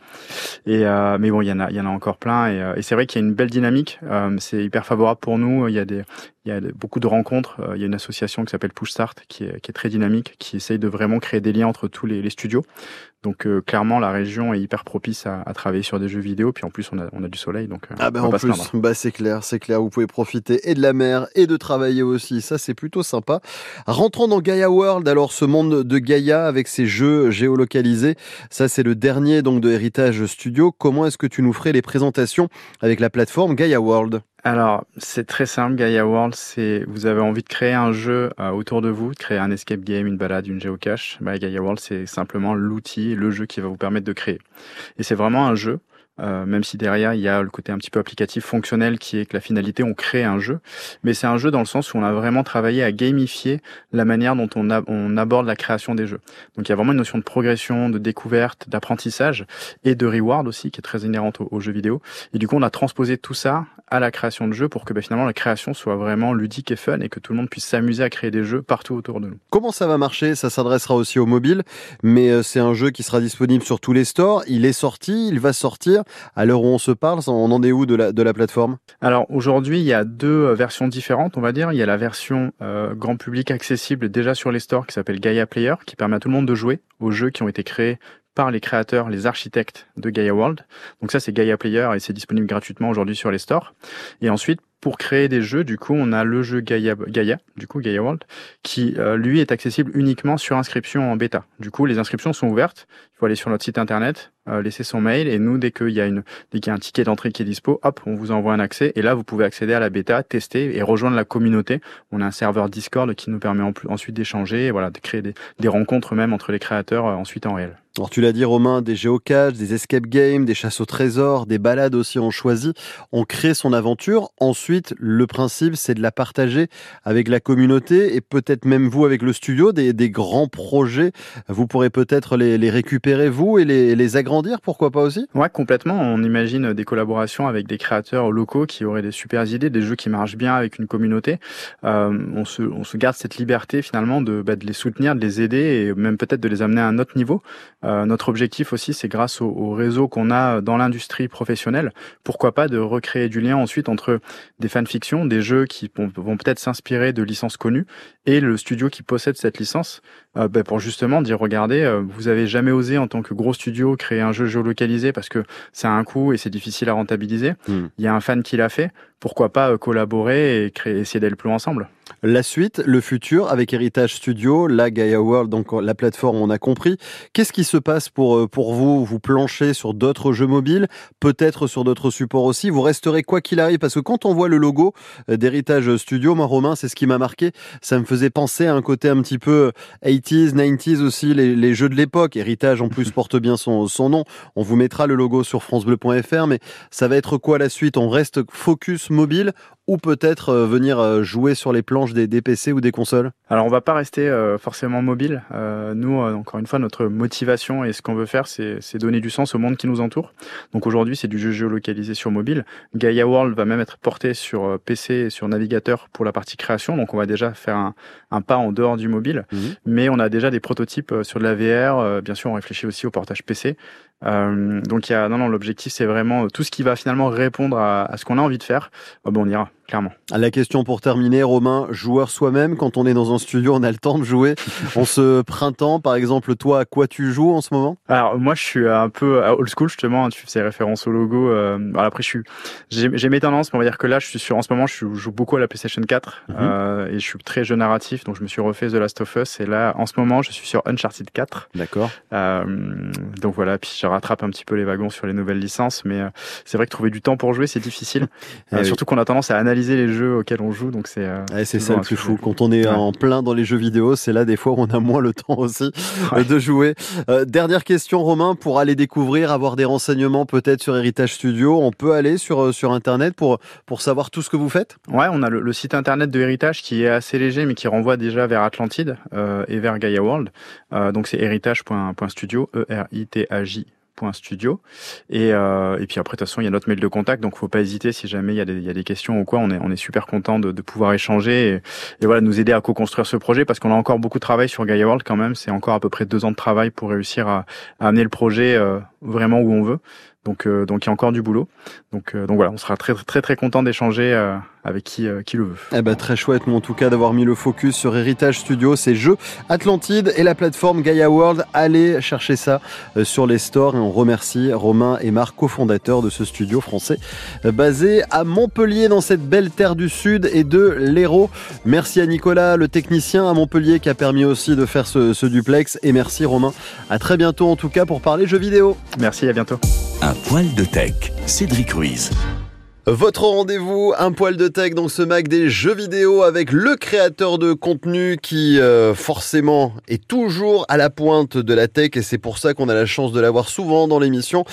Et mais bon, il y en a il y en a encore plein et, et c'est vrai qu'il y a une belle dynamique, c'est hyper favorable pour nous, il y a des il y a beaucoup de rencontres. Euh, il y a une association qui s'appelle Push Start qui est, très dynamique, qui essaye de vraiment créer des liens entre tous les studios. Donc euh, clairement, la région est hyper propice à, à, travailler sur des jeux vidéo. Puis en plus, on a, on a du soleil, donc euh, ah ben en plus, bah c'est clair, c'est clair. Vous pouvez profiter et de la mer et de travailler aussi. Ça, c'est plutôt sympa. Rentrons dans Gaia World. Alors, ce monde de Gaia avec ses jeux géolocalisés, ça c'est le dernier donc de Héritage Studio. Comment est-ce que tu nous ferais les présentations avec la plateforme Gaia World? Alors, c'est très simple, Gaia World, c'est vous avez envie de créer un jeu euh, autour de vous, de créer un escape game, une balade, une géocache. Bah, Gaia World, c'est simplement l'outil, le jeu qui va vous permettre de créer. Et c'est vraiment un jeu euh, même si derrière il y a le côté un petit peu applicatif fonctionnel qui est que la finalité on crée un jeu, mais c'est un jeu dans le sens où on a vraiment travaillé à gamifier la manière dont on, aborde la création des jeux. Donc il y a vraiment une notion de progression, de découverte, d'apprentissage et de reward aussi qui est très inhérente aux, jeux vidéo. Et du coup on a transposé tout ça à la création de jeux pour que bah, finalement la création soit vraiment ludique et fun et que tout le monde puisse s'amuser à créer des jeux partout autour de nous. Comment ça va marcher? Ça s'adressera aussi au mobile, mais euh, c'est un jeu qui sera disponible sur tous les stores. Il est sorti, il va sortir. À l'heure où on se parle, on en est où de la, plateforme? Alors aujourd'hui, il y a deux euh, versions différentes, on va dire. Il y a la version euh, grand public accessible déjà sur les stores qui s'appelle Gaia Player, qui permet à tout le monde de jouer aux jeux qui ont été créés par les créateurs, les architectes de Gaia World. Donc ça, c'est Gaia Player et c'est disponible gratuitement aujourd'hui sur les stores. Et ensuite, pour créer des jeux, du coup, on a le jeu Gaia, Gaia du coup Gaia World, qui euh, lui est accessible uniquement sur inscription en bêta. Du coup, les inscriptions sont ouvertes. Il faut aller sur notre site internet, laisser son mail, et nous, dès qu'il y a une, dès qu'il y a un ticket d'entrée qui est dispo, hop, on vous envoie un accès, et là, vous pouvez accéder à la bêta, tester et rejoindre la communauté. On a un serveur Discord qui nous permet ensuite d'échanger, voilà, de créer des, des, rencontres même entre les créateurs euh, ensuite en réel. Alors tu l'as dit Romain, des géocaches, des escape games, des chasses au trésor, des balades aussi on choisit, on crée son aventure. Ensuite, le principe c'est de la partager avec la communauté et peut-être même vous avec le studio, des, des grands projets. Vous pourrez peut-être les, récupérer vous et les, les, agrandir, pourquoi pas aussi? Ouais, complètement. On imagine des collaborations avec des créateurs locaux qui auraient des super idées, des jeux qui marchent bien avec une communauté. Euh, on, se, on se garde cette liberté finalement de, bah, de les soutenir, de les aider et même peut-être de les amener à un autre niveau. Euh, notre objectif aussi, c'est grâce au, réseau qu'on a dans l'industrie professionnelle, pourquoi pas de recréer du lien ensuite entre des fanfictions, des jeux qui vont, peut-être s'inspirer de licences connues, et le studio qui possède cette licence, euh, ben, pour justement dire, regardez, euh, vous avez jamais osé en tant que gros studio créer un jeu géolocalisé parce que ça a un coût et c'est difficile à rentabiliser. Hmm. Il y a un fan qui l'a fait pourquoi pas euh, collaborer et créer, essayer d'aller plus ensemble? La suite, le futur avec Heritage Studio, la Gaia World, donc la plateforme, on a compris. Qu'est-ce qui se passe pour, euh, pour vous? Vous planchez sur d'autres jeux mobiles, peut-être sur d'autres supports aussi. Vous resterez quoi qu'il arrive, parce que quand on voit le logo d'Heritage Studio, moi Romain, c'est ce qui m'a marqué. Ça me faisait penser à un côté un petit peu 80s, 90s aussi, les, les jeux de l'époque. Heritage en plus porte bien son, son nom. On vous mettra le logo sur francebleu.fr, mais ça va être quoi la suite? On reste focus mobile ou peut-être euh, venir euh, jouer sur les planches des, des, PC ou des consoles? Alors on va pas rester euh, forcément mobile. nous, encore une fois, notre motivation et ce qu'on veut faire, c'est donner du sens au monde qui nous entoure. Donc aujourd'hui, c'est du jeu géolocalisé sur mobile. Gaia World va même être porté sur PC et sur navigateur pour la partie création. Donc on va déjà faire un, un pas en dehors du mobile. Mhm. Mais on a déjà des prototypes sur de la VR. bien sûr, on réfléchit aussi au portage PC. Donc il y a, non, non, l'objectif, c'est vraiment tout ce qui va finalement répondre à, ce qu'on a envie de faire. bon, on ira. Clairement. La question pour terminer, Romain, joueur soi-même, quand on est dans un studio, on a le temps de jouer. On se printemps, par exemple, toi, à quoi tu joues en ce moment? Alors moi, je suis un peu old school justement. Tu faisais référence au logo. Euh, après, je suis, j'ai mes tendances, mais on va dire que là, je suis sur, en ce moment, je joue beaucoup à la PlayStation 4 mhm. euh, et je suis très génératif, donc je me suis refait The Last of Us et là, en ce moment, je suis sur Uncharted 4. D'accord. Euh, donc voilà, puis je rattrape un petit peu les wagons sur les nouvelles licences, mais euh, c'est vrai que trouver du temps pour jouer, c'est difficile. Ah surtout qu'on a tendance à analyser les jeux auxquels on joue. Donc c'est euh, c'est ça le plus fou. Quand on est en plein dans les jeux vidéo, c'est là des fois où on a moins le temps aussi euh, de jouer. Euh, dernière question, Romain, pour aller découvrir, avoir des renseignements peut-être sur Héritage Studio, on peut aller sur sur internet pour pour savoir tout ce que vous faites? Ouais, on a le, site internet de Héritage qui est assez léger, mais qui renvoie déjà vers Atlantide et vers Gaia World. donc c'est héritage.studio, e r i t a j studio. Et, euh, et puis après de toute façon il y a notre mail de contact donc faut pas hésiter si jamais il y a des, questions ou quoi. On est on est super content de, de pouvoir échanger et, voilà nous aider à co-construire ce projet parce qu'on a encore beaucoup de travail sur Gaia World quand même. C'est encore à peu près deux ans de travail pour réussir à, à amener le projet euh, vraiment où on veut donc, euh, donc il y a encore du boulot. Donc, euh, donc voilà, on sera très très très content d'échanger euh, avec qui, qui le veut. Eh ben, très chouette, moi en tout cas, d'avoir mis le focus sur Héritage Studio, ces jeux Atlantide et la plateforme Gaia World. Allez chercher ça sur les stores et on remercie Romain et Marc, cofondateurs de ce studio français basé à Montpellier dans cette belle terre du Sud et de l'Hérault. Merci à Nicolas, le technicien à Montpellier qui a permis aussi de faire ce, ce duplex et merci Romain. À très bientôt en tout cas pour parler jeux vidéo. Merci, à bientôt. Un poil de tech, Cédric Ruiz. Votre rendez-vous, un poil de tech dans ce Mac des jeux vidéo avec le créateur de contenu qui euh, forcément est toujours à la pointe de la tech et c'est pour ça qu'on a la chance de l'avoir souvent dans l'émission.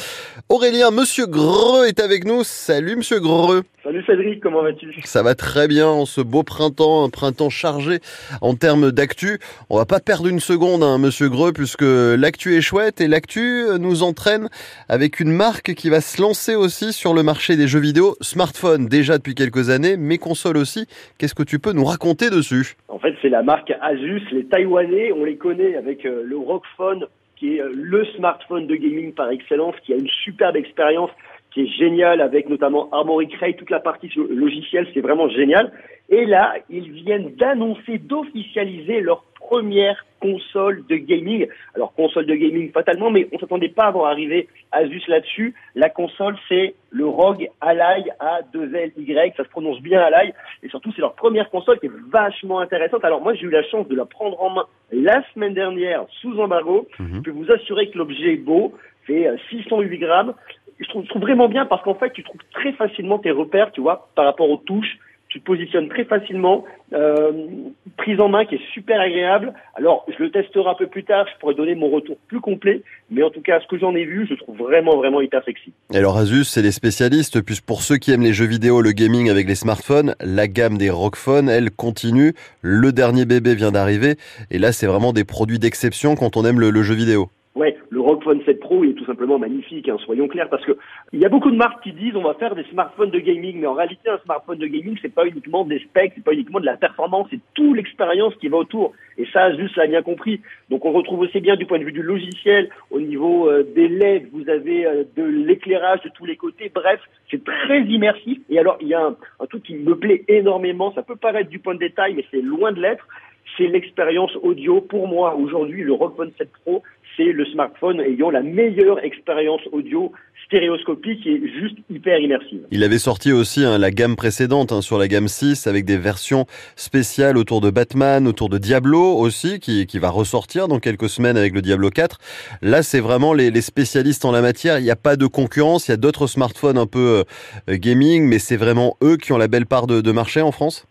Aurélien, Monsieur Greux est avec nous. Salut Monsieur Greux. Salut Cédric, comment vas-tu? Ça va très bien en ce beau printemps, un printemps chargé en termes d'actu. On va pas perdre une seconde, hein, Monsieur Greux, puisque l'actu est chouette et l'actu nous entraîne avec une marque qui va se lancer aussi sur le marché des jeux vidéo, smartphone déjà depuis quelques années, mais console aussi. Qu'est-ce que tu peux nous raconter dessus? En fait, c'est la marque Asus, les Taïwanais, on les connaît avec euh, le Rockphone qui est euh, le smartphone de gaming par excellence, qui a une superbe expérience qui est génial avec notamment Armory Crate, toute la partie logicielle, c'est vraiment génial. Et là, ils viennent d'annoncer, d'officialiser leur première console de gaming. Alors console de gaming fatalement, mais on s'attendait pas à voir arriver Asus là-dessus. La console, c'est le ROG Ally A2LY, ça se prononce bien Ally, et surtout c'est leur première console qui est vachement intéressante. Alors moi j'ai eu la chance de la prendre en main la semaine dernière sous embargo. Mhm. Je peux vous assurer que l'objet est beau, fait 608 grammes, je trouve, vraiment bien parce qu'en fait, tu trouves très facilement tes repères, tu vois, par rapport aux touches. Tu te positionnes très facilement, euh, prise en main qui est super agréable. Alors, je le testerai un peu plus tard, je pourrais donner mon retour plus complet, mais en tout cas, ce que j'en ai vu, je trouve vraiment, vraiment hyper sexy. Et alors, Asus, c'est les spécialistes, puisque pour ceux qui aiment les jeux vidéo, le gaming avec les smartphones, la gamme des Rockphones, elle continue. Le dernier bébé vient d'arriver, et là, c'est vraiment des produits d'exception quand on aime le jeu vidéo. Ouais, le Rock Phone 7 Pro est tout simplement magnifique, hein, soyons clairs, parce que il y a beaucoup de marques qui disent on va faire des smartphones de gaming, mais en réalité un smartphone de gaming c'est pas uniquement des specs, c'est pas uniquement de la performance, c'est toute l'expérience qui va autour. Et ça, juste l'a bien compris. Donc on retrouve aussi bien du point de vue du logiciel, au niveau euh, des LED, vous avez euh, de l'éclairage de tous les côtés. Bref, c'est très immersif. Et alors il y a un, truc qui me plaît énormément. Ça peut paraître du point de détail, mais c'est loin de l'être c'est l'expérience audio. Pour moi, aujourd'hui, le Rock Phone 7 Pro, c'est le smartphone ayant la meilleure expérience audio stéréoscopique et juste hyper immersive. Il avait sorti aussi hein, la gamme précédente hein, sur la gamme 6 avec des versions spéciales autour de Batman, autour de Diablo aussi, qui, va ressortir dans quelques semaines avec le Diablo 4. Là, c'est vraiment les, spécialistes en la matière. Il n'y a pas de concurrence. Il y a d'autres smartphones un peu euh, gaming, mais c'est vraiment eux qui ont la belle part de marché en France?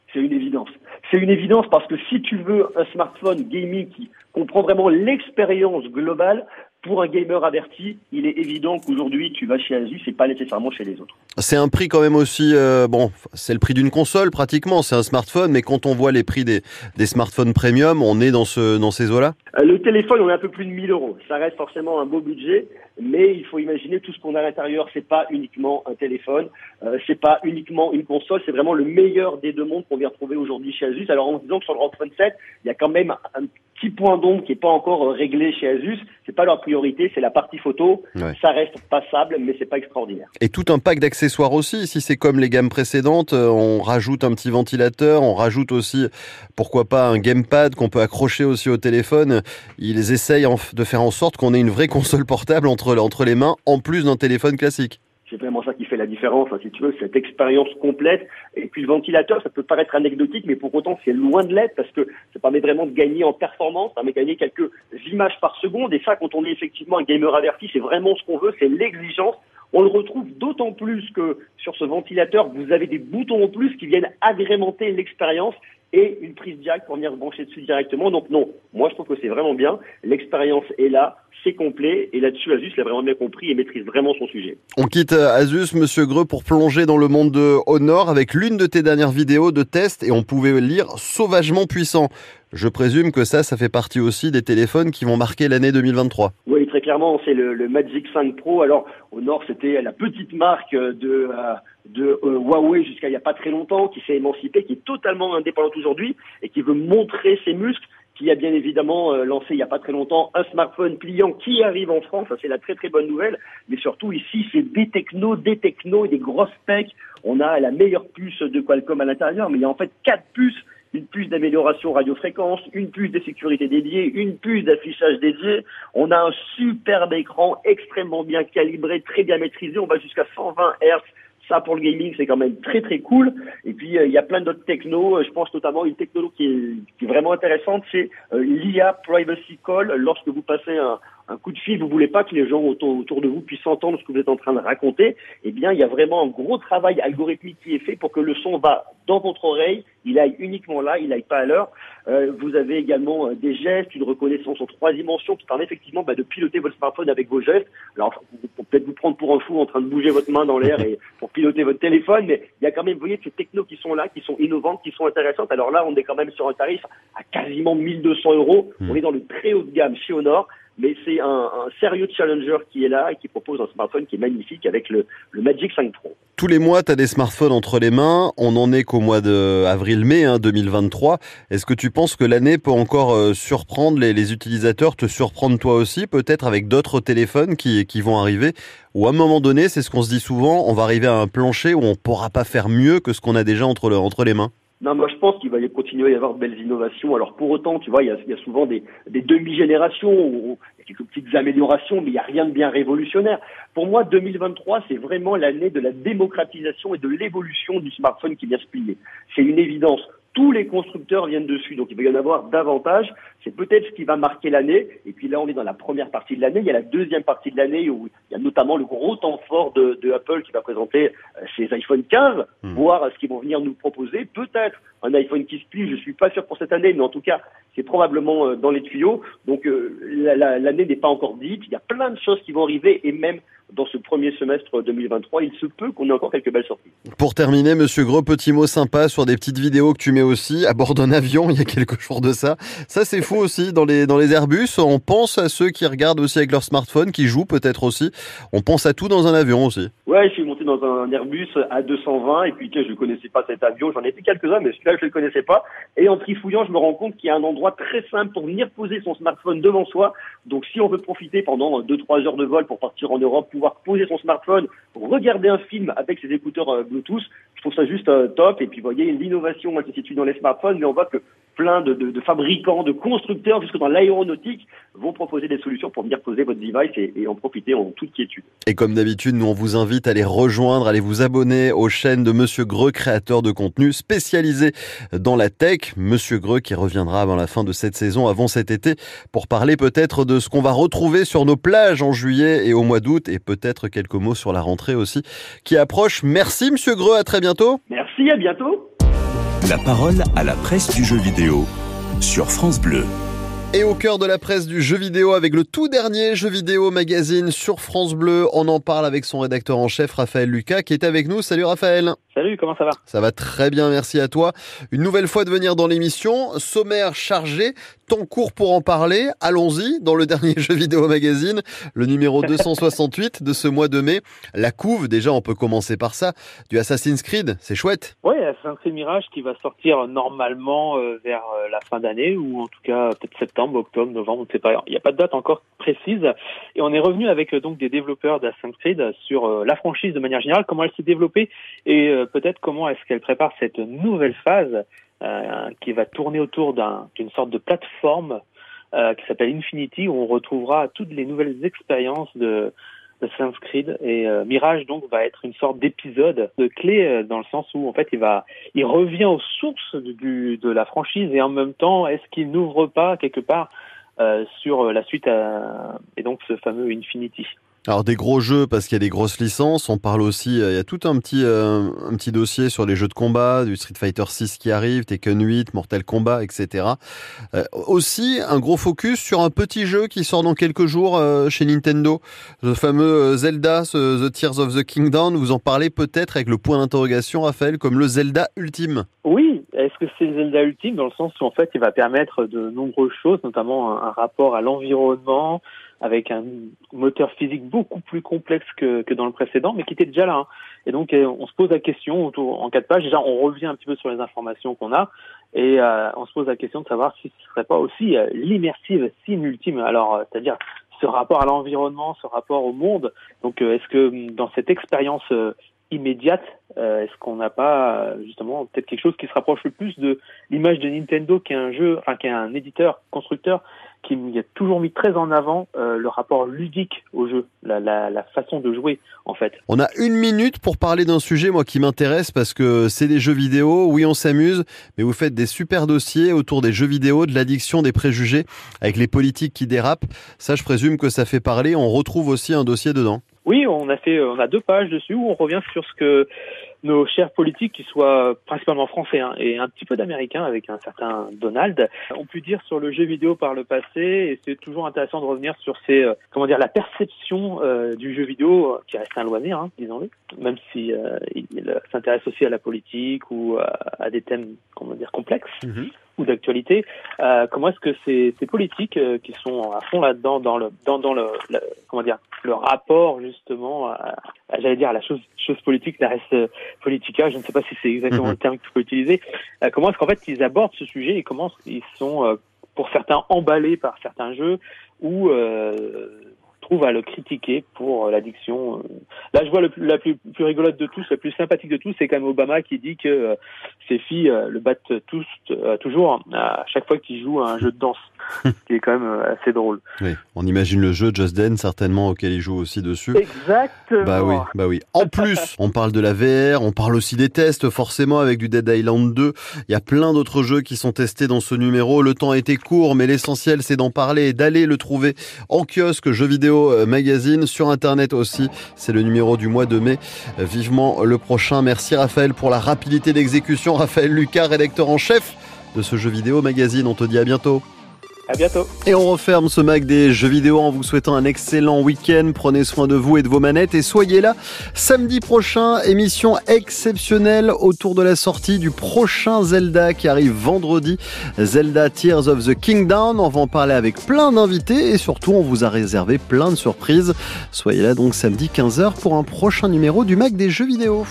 C'est une évidence. Parce que si tu veux un smartphone gaming qui comprend vraiment l'expérience globale, pour un gamer averti, il est évident qu'aujourd'hui, tu vas chez Asus et pas nécessairement chez les autres. C'est un prix quand même aussi, euh, bon, c'est le prix d'une console pratiquement, c'est un smartphone, mais quand on voit les prix des, des smartphones premium, on est dans, ce, dans ces eaux-là? Euh, Le téléphone, on est un peu plus de 1000 euros. Ça reste forcément un beau budget, mais il faut imaginer tout ce qu'on a à l'intérieur, c'est pas uniquement un téléphone, euh, c'est pas uniquement une console, c'est vraiment le meilleur des deux mondes qu'on vient retrouver aujourd'hui chez Asus. Alors en disant que sur le Rock Phone 7, il y a quand même un petit point d'ombre qui n'est pas encore euh, réglé chez Asus. C'est pas leur priorité, c'est la partie photo. Ouais. Ça reste passable, mais c'est pas extraordinaire. Et tout un pack d'accessoires aussi. Si c'est comme les gammes précédentes, euh, on rajoute un petit ventilateur, on rajoute aussi, pourquoi pas, un gamepad qu'on peut accrocher aussi au téléphone. Ils essayent de faire en sorte qu'on ait une vraie console portable entre, entre les mains, en plus d'un téléphone classique. C'est vraiment ça la différence, si tu veux, cette expérience complète. Et puis le ventilateur, ça peut paraître anecdotique, mais pour autant, c'est loin de l'être parce que ça permet vraiment de gagner en performance, ça permet de gagner quelques images par seconde. Et ça, quand on est effectivement un gamer averti, c'est vraiment ce qu'on veut, c'est l'exigence. On le retrouve d'autant plus que sur ce ventilateur, vous avez des boutons en plus qui viennent agrémenter l'expérience et une prise direct pour venir brancher dessus directement. Donc non, moi je trouve que c'est vraiment bien. L'expérience est là, c'est complet, et là-dessus Asus l'a vraiment bien compris et maîtrise vraiment son sujet. On quitte euh, Asus, Monsieur Greux, pour plonger dans le monde de Honor avec l'une de tes dernières vidéos de test et on pouvait lire sauvagement puissant. Je présume que ça, ça fait partie aussi des téléphones qui vont marquer l'année 2023. Oui, très clairement, c'est le, Magic 5 Pro. Alors, au Nord, c'était la petite marque de, euh, euh, Huawei jusqu'à il n'y a pas très longtemps, qui s'est émancipée, qui est totalement indépendante aujourd'hui et qui veut montrer ses muscles, qui a bien évidemment euh, lancé il n'y a pas très longtemps un smartphone pliant qui arrive en France. Ça, c'est la très très bonne nouvelle. Mais surtout, ici, c'est des technos, des technos et des grosses specs. On a la meilleure puce de Qualcomm à l'intérieur, mais il y a en fait quatre puces une puce d'amélioration radiofréquence, une puce de sécurité dédiée, une puce d'affichage dédiée. On a un superbe écran extrêmement bien calibré, très bien maîtrisé. On va jusqu'à 120 Hz. Ça, pour le gaming, c'est quand même très très cool. Et puis, euh, il y a plein d'autres technos. Euh, Je pense notamment une techno qui est, vraiment intéressante, c'est euh, l'IA Privacy Call. Lorsque vous passez un, coup de fil, vous voulez pas que les gens autour, de vous puissent entendre ce que vous êtes en train de raconter, eh bien, il y a vraiment un gros travail algorithmique qui est fait pour que le son va dans votre oreille, il aille uniquement là, il aille pas à l'heure. Vous avez également des gestes, une reconnaissance en trois dimensions qui permet effectivement bah, de piloter votre smartphone avec vos gestes. Alors, vous peut-être vous prendre pour un fou en train de bouger votre main dans l'air et pour piloter votre téléphone, mais il y a quand même, vous voyez, ces technos qui sont là, qui sont innovantes, qui sont intéressantes. Alors là, on est quand même sur un tarif à quasiment 1200 euros. On est dans le très haut de gamme chez Honor mais c'est un, sérieux challenger qui est là et qui propose un smartphone qui est magnifique avec le, Magic 5 Pro. Tous les mois, tu as des smartphones entre les mains. On en est qu'au mois de avril-mai hein, 2023. Est-ce que tu penses que l'année peut encore euh, surprendre les, utilisateurs, te surprendre toi aussi, peut-être avec d'autres téléphones qui, vont arriver? Ou à un moment donné, c'est ce qu'on se dit souvent, on va arriver à un plancher où on pourra pas faire mieux que ce qu'on a déjà entre, entre les mains? Non, moi je pense qu'il va y continuer à y avoir de belles innovations. Alors pour autant, tu vois, il y a, souvent des, demi-générations, a quelques petites améliorations, mais il n'y a rien de bien révolutionnaire. Pour moi, 2023, c'est vraiment l'année de la démocratisation et de l'évolution du smartphone qui vient se plier. C'est une évidence. Tous les constructeurs viennent dessus, donc il va y en avoir davantage. C'est peut-être ce qui va marquer l'année. Et puis là, on est dans la première partie de l'année. Il y a la deuxième partie de l'année où il y a notamment le gros temps fort de, de Apple qui va présenter ses iPhone 15, mmh. voir ce qu'ils vont venir nous proposer. Peut-être un iPhone qui se plie. Je suis pas sûr pour cette année, mais en tout cas, c'est probablement dans les tuyaux. Donc euh, l'année la, n'est pas encore dite. Il y a plein de choses qui vont arriver et même dans ce premier semestre 2023, il se peut qu'on ait encore quelques belles sorties. Pour terminer, Monsieur Gros, petit mot sympa sur des petites vidéos que tu mets aussi à bord d'un avion. Il y a quelques jours de ça. Ça, c'est fou aussi dans les dans les Airbus. On pense à ceux qui regardent aussi avec leur smartphone, qui jouent peut-être aussi. On pense à tout dans un avion aussi. Ouais, je suis monté dans un Airbus à 220 et puis je ne connaissais pas cet avion. J'en ai fait quelques-uns, mais celui-là je ne le connaissais pas. Et en trifouillant, je me rends compte qu'il y a un endroit très simple pour venir poser son smartphone devant soi. Donc, si on veut profiter pendant 2-3 heures de vol pour partir en Europe, pouvoir poser son smartphone, regarder un film avec ses écouteurs euh, Bluetooth, je trouve ça juste euh, top. Et puis, vous voyez, l'innovation elle se situe dans les smartphones, mais on voit que plein de, de, de fabricants, de constructeurs, jusque dans l'aéronautique, vont proposer des solutions pour venir poser votre device et, et en profiter en toute quiétude. Et comme d'habitude, nous on vous invite à les rejoindre, à aller vous abonner aux chaînes de Monsieur Greux, créateur de contenu spécialisé dans la tech. Monsieur Greux qui reviendra avant la fin de cette saison, avant cet été, pour parler peut-être de ce qu'on va retrouver sur nos plages en juillet et au mois d'août, et peut-être quelques mots sur la rentrée aussi qui approche. Merci Monsieur Greux, à très bientôt. Merci, à bientôt. La parole à la presse du jeu vidéo sur France Bleu. Et au cœur de la presse du jeu vidéo avec le tout dernier jeu vidéo magazine sur France Bleu, on en parle avec son rédacteur en chef Raphaël Lucas qui est avec nous. Salut Raphaël. Salut comment ça va? Ça va très bien, merci à toi. Une nouvelle fois de venir dans l'émission, sommaire chargé, temps court pour en parler. Allons-y dans le dernier jeu vidéo magazine, le numéro 268 de ce mois de mai. La couve, déjà on peut commencer par ça, du Assassin's Creed, c'est chouette. Oui, Assassin's Creed Mirage qui va sortir normalement euh, vers euh, la fin d'année ou en tout cas peut-être septembre, octobre, novembre, on ne sait pas. Il n'y a pas de date encore précise. Et on est revenu avec euh, donc des développeurs d'Assassin's Creed sur la franchise de manière générale, comment elle s'est développée et peut-être comment est-ce qu'elle prépare cette nouvelle phase euh, qui va tourner autour d'une sorte de plateforme euh, qui s'appelle Infinity, où on retrouvera toutes les nouvelles expériences de, de Creed et euh, Mirage donc va être une sorte d'épisode de clé dans le sens où en fait il va il revient aux sources de la franchise et en même temps est-ce qu'il n'ouvre pas quelque part sur la suite et donc ce fameux Infinity? Alors des gros jeux parce qu'il y a des grosses licences. On parle aussi, euh, il y a tout un petit euh, un petit dossier sur les jeux de combat, du Street Fighter 6 qui arrive, Tekken 8, Mortal Kombat, etc. Euh, aussi un gros focus sur un petit jeu qui sort dans quelques jours chez Nintendo, le fameux Zelda, The Tears of the Kingdom. Vous en parlez peut-être avec le point d'interrogation, Raphaël, comme le Zelda ultime. Oui, est-ce que c'est le Zelda ultime? Dans le sens où en fait il va permettre de nombreuses choses, notamment un rapport à l'environnement avec un moteur physique beaucoup plus complexe que, que dans le précédent, mais qui était déjà là. Hein. Et donc, euh, on se pose la question autour, en quatre pages. Déjà, on revient un petit peu sur les informations qu'on a, et euh, on se pose la question de savoir si ce serait pas aussi euh, l'immersive sim ultime. Alors, c'est-à-dire ce rapport à l'environnement, ce rapport au monde. Donc, est-ce que dans cette expérience immédiate, est-ce qu'on n'a pas justement peut-être quelque chose qui se rapproche le plus de l'image de Nintendo, qui est un jeu, enfin qui est un éditeur, constructeur, qui a toujours mis très en avant euh, le rapport ludique au jeu, la, la, la, façon de jouer en fait? On a une minute pour parler d'un sujet moi qui m'intéresse parce que c'est des jeux vidéo, oui on s'amuse, mais vous faites des super dossiers autour des jeux vidéo, de l'addiction, des préjugés, avec les politiques qui dérapent. Ça je présume que ça fait parler, on retrouve aussi un dossier dedans. Oui, on a fait, on a deux pages dessus où on revient sur ce que nos chers politiques, qui soient principalement français hein, et un petit peu d'américains avec un certain Donald, ont pu dire sur le jeu vidéo par le passé. Et c'est toujours intéressant de revenir sur ces, euh, comment dire, la perception euh, du jeu vidéo euh, qui reste un loisir, hein, disons-le, même si il s'intéresse aussi à la politique ou à, des thèmes, comment dire, complexes. Mm-hmm ou d'actualité. Euh, comment est-ce que ces, ces politiques euh, qui sont à fond là-dedans dans le dans, dans le, comment dire le rapport justement à, j'allais dire à la chose chose politique la reste politica je ne sais pas si c'est exactement mhm. le terme que tu peux utiliser euh, comment est-ce qu'en fait ils abordent ce sujet et comment ils sont euh, pour certains emballés par certains jeux ou trouve à le critiquer pour euh, l'addiction. Euh. Là, je vois le la plus, plus rigolote de tous, la plus sympathique de tous, c'est quand même Obama qui dit que euh, ses filles le battent tous toujours à chaque fois qu'il joue à un jeu de danse, qui est quand même assez drôle. Oui, on imagine le jeu Just Dance certainement auquel il joue aussi dessus. Exactement. Bah oui, bah oui. En plus, on parle de la VR, on parle aussi des tests forcément avec du Dead Island 2. Il y a plein d'autres jeux qui sont testés dans ce numéro. Le temps a été court, mais l'essentiel c'est d'en parler et d'aller le trouver en kiosque jeux vidéo euh, magazine, sur Internet aussi. C'est le numéro du mois de mai. Vivement le prochain. Merci Raphaël pour la rapidité d'exécution. Raphaël Lucas, rédacteur en chef de ce jeu vidéo magazine. On te dit à bientôt. Bientôt. Et on referme ce Mac des jeux vidéo en vous souhaitant un excellent week-end. Prenez soin de vous et de vos manettes et soyez là samedi prochain. Émission exceptionnelle autour de la sortie du prochain Zelda qui arrive vendredi. Zelda Tears of the Kingdom. On va en parler avec plein d'invités et surtout on vous a réservé plein de surprises. Soyez là donc samedi 15h pour un prochain numéro du Mac des jeux vidéo.